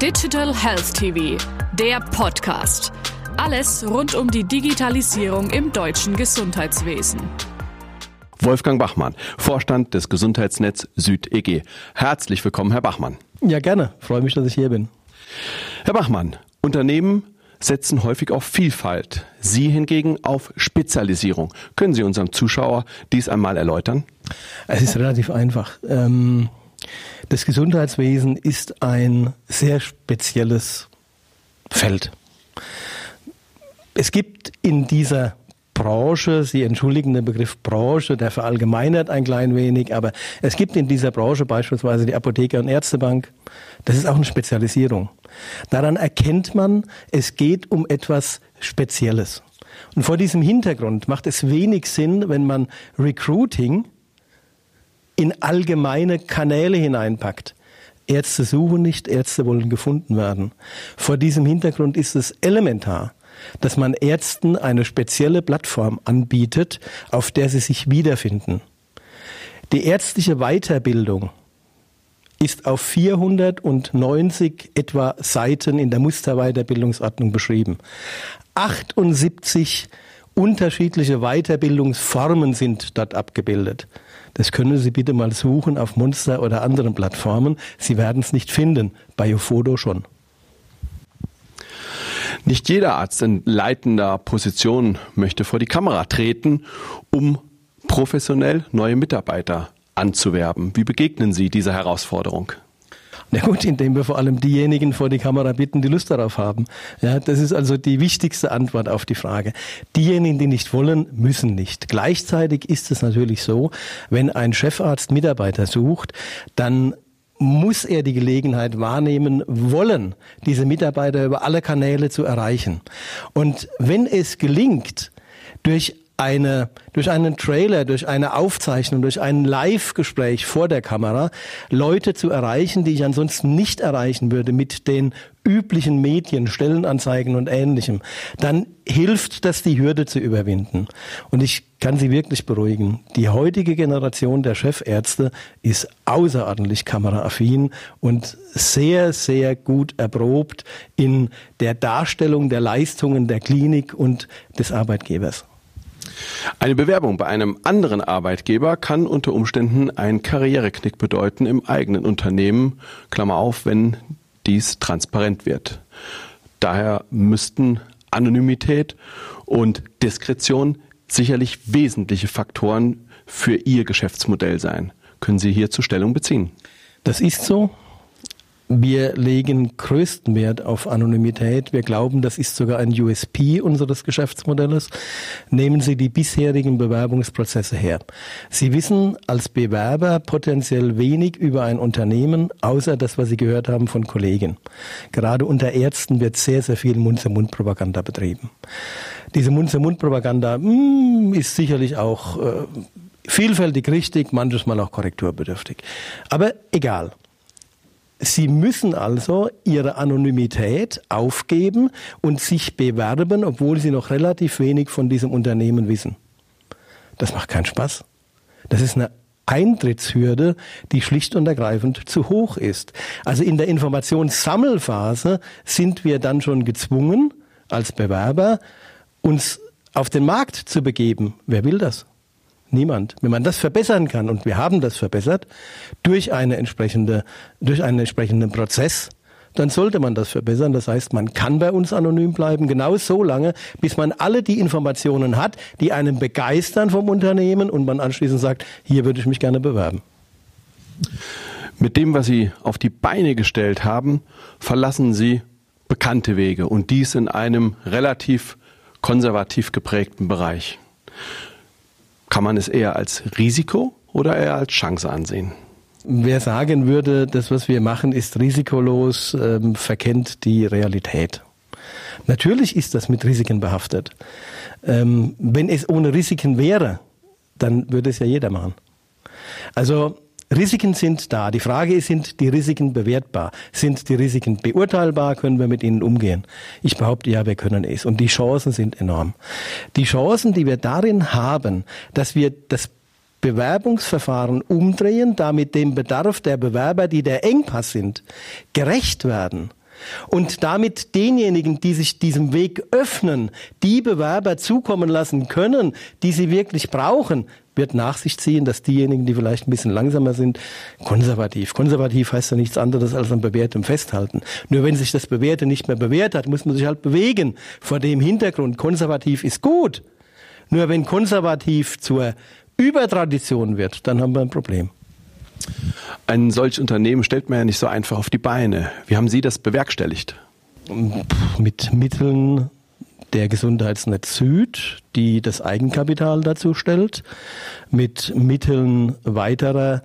Digital Health TV, der Podcast. Alles rund um die Digitalisierung im deutschen Gesundheitswesen. Wolfgang Bachmann, Vorstand des Gesundheitsnetz SüdEG. Herzlich willkommen, Herr Bachmann. Ja, gerne. Freue mich, dass ich hier bin. Herr Bachmann, Unternehmen setzen häufig auf Vielfalt. Sie hingegen auf Spezialisierung. Können Sie unserem Zuschauer dies einmal erläutern? Es ist relativ einfach. Ähm, das Gesundheitswesen ist ein sehr spezielles Feld. Es gibt in dieser Branche, Sie entschuldigen den Begriff Branche, der verallgemeinert ein klein wenig, aber es gibt in dieser Branche beispielsweise die Apotheker- und Ärztebank. Das ist auch eine Spezialisierung. Daran erkennt man, es geht um etwas Spezielles. Und vor diesem Hintergrund macht es wenig Sinn, wenn man Recruiting in allgemeine Kanäle hineinpackt. Ärzte suchen nicht, Ärzte wollen gefunden werden. Vor diesem Hintergrund ist es elementar, dass man Ärzten eine spezielle Plattform anbietet, auf der sie sich wiederfinden. Die ärztliche Weiterbildung ist auf 490 etwa Seiten in der Musterweiterbildungsordnung beschrieben. 78 unterschiedliche Weiterbildungsformen sind dort abgebildet. Das können Sie bitte mal suchen auf Monster oder anderen Plattformen. Sie werden es nicht finden. Bei Ufodo schon. Nicht jeder Arzt in leitender Position möchte vor die Kamera treten, um professionell neue Mitarbeiter anzuwerben. Wie begegnen Sie dieser Herausforderung? Na gut, indem wir vor allem diejenigen vor die Kamera bitten, die Lust darauf haben. Ja, das ist also die wichtigste Antwort auf die Frage. Diejenigen, die nicht wollen, müssen nicht. Gleichzeitig ist es natürlich so, wenn ein Chefarzt Mitarbeiter sucht, dann muss er die Gelegenheit wahrnehmen wollen, diese Mitarbeiter über alle Kanäle zu erreichen. Und wenn es gelingt, durch eine, durch einen Trailer, durch eine Aufzeichnung, durch ein Live-Gespräch vor der Kamera Leute zu erreichen, die ich ansonsten nicht erreichen würde mit den üblichen Medien, Stellenanzeigen und ähnlichem, dann hilft das, die Hürde zu überwinden. Und ich kann Sie wirklich beruhigen. Die heutige Generation der Chefärzte ist außerordentlich kameraaffin und sehr, sehr gut erprobt in der Darstellung der Leistungen der Klinik und des Arbeitgebers. Eine Bewerbung bei einem anderen Arbeitgeber kann unter Umständen einen Karriereknick bedeuten im eigenen Unternehmen, Klammer auf, wenn dies transparent wird. Daher müssten Anonymität und Diskretion sicherlich wesentliche Faktoren für Ihr Geschäftsmodell sein. Können Sie hierzu Stellung beziehen? Das ist so. Wir legen größten Wert auf Anonymität. Wir glauben, das ist sogar ein USP unseres Geschäftsmodells. Nehmen Sie die bisherigen Bewerbungsprozesse her. Sie wissen als Bewerber potenziell wenig über ein Unternehmen, außer das, was Sie gehört haben von Kollegen. Gerade unter Ärzten wird sehr, sehr viel Mund-zu-Mund-Propaganda betrieben. Diese Mund-zu-Mund-Propaganda mm, ist sicherlich auch äh, vielfältig richtig, manches Mal auch korrekturbedürftig. Aber egal. Sie müssen also Ihre Anonymität aufgeben und sich bewerben, obwohl Sie noch relativ wenig von diesem Unternehmen wissen. Das macht keinen Spaß. Das ist eine Eintrittshürde, die schlicht und ergreifend zu hoch ist. Also in der Informationssammelphase sind wir dann schon gezwungen, als Bewerber uns auf den Markt zu begeben. Wer will das? Niemand. Wenn man das verbessern kann, und wir haben das verbessert, durch eine entsprechende, durch einen entsprechenden Prozess, dann sollte man das verbessern. Das heißt, man kann bei uns anonym bleiben, genau so lange, bis man alle die Informationen hat, die einen begeistern vom Unternehmen und man anschließend sagt, hier würde ich mich gerne bewerben. Mit dem, was Sie auf die Beine gestellt haben, verlassen Sie bekannte Wege und dies in einem relativ konservativ geprägten Bereich. Kann man es eher als Risiko oder eher als Chance ansehen? Wer sagen würde, das, was wir machen, ist risikolos, ähm, verkennt die Realität. Natürlich ist das mit Risiken behaftet. Ähm, wenn es ohne Risiken wäre, dann würde es ja jeder machen. Also Risiken sind da. Die Frage ist, sind die Risiken bewertbar? Sind die Risiken beurteilbar? Können wir mit ihnen umgehen? Ich behaupte ja, wir können es. Und die Chancen sind enorm. Die Chancen, die wir darin haben, dass wir das Bewerbungsverfahren umdrehen, damit dem Bedarf der Bewerber, die der Engpass sind, gerecht werden und damit denjenigen, die sich diesem Weg öffnen, die Bewerber zukommen lassen können, die sie wirklich brauchen, wird nach sich ziehen, dass diejenigen, die vielleicht ein bisschen langsamer sind, konservativ. Konservativ heißt ja nichts anderes als an Bewährtem festhalten. Nur wenn sich das Bewährte nicht mehr bewährt hat, muss man sich halt bewegen. Vor dem Hintergrund, konservativ ist gut. Nur wenn konservativ zur Übertradition wird, dann haben wir ein Problem. Ein solches Unternehmen stellt man ja nicht so einfach auf die Beine. Wie haben Sie das bewerkstelligt? Mit Mitteln der Gesundheitsnetz Süd, die das Eigenkapital dazu stellt, mit Mitteln weiterer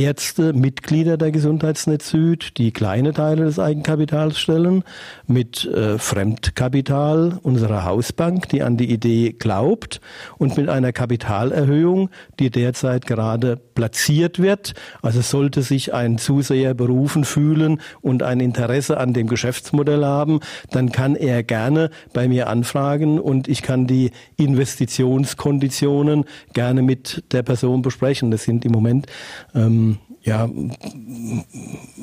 Ärzte, Mitglieder der Gesundheitsnetz Süd, die kleine Teile des Eigenkapitals stellen, mit äh, Fremdkapital unserer Hausbank, die an die Idee glaubt, und mit einer Kapitalerhöhung, die derzeit gerade platziert wird. Also sollte sich ein Zuseher berufen fühlen und ein Interesse an dem Geschäftsmodell haben, dann kann er gerne bei mir anfragen und ich kann die Investitionskonditionen gerne mit der Person besprechen. Das sind im Moment ähm, ja,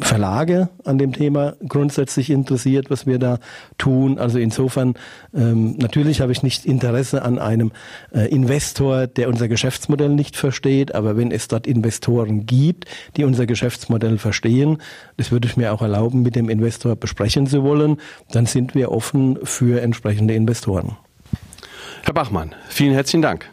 Verlage an dem Thema grundsätzlich interessiert, was wir da tun. Also insofern, ähm, natürlich habe ich nicht Interesse an einem äh, Investor, der unser Geschäftsmodell nicht versteht, aber wenn es dort Investoren gibt, die unser Geschäftsmodell verstehen, das würde ich mir auch erlauben, mit dem Investor besprechen zu wollen, dann sind wir offen für entsprechende Investoren. Herr Bachmann, vielen herzlichen Dank.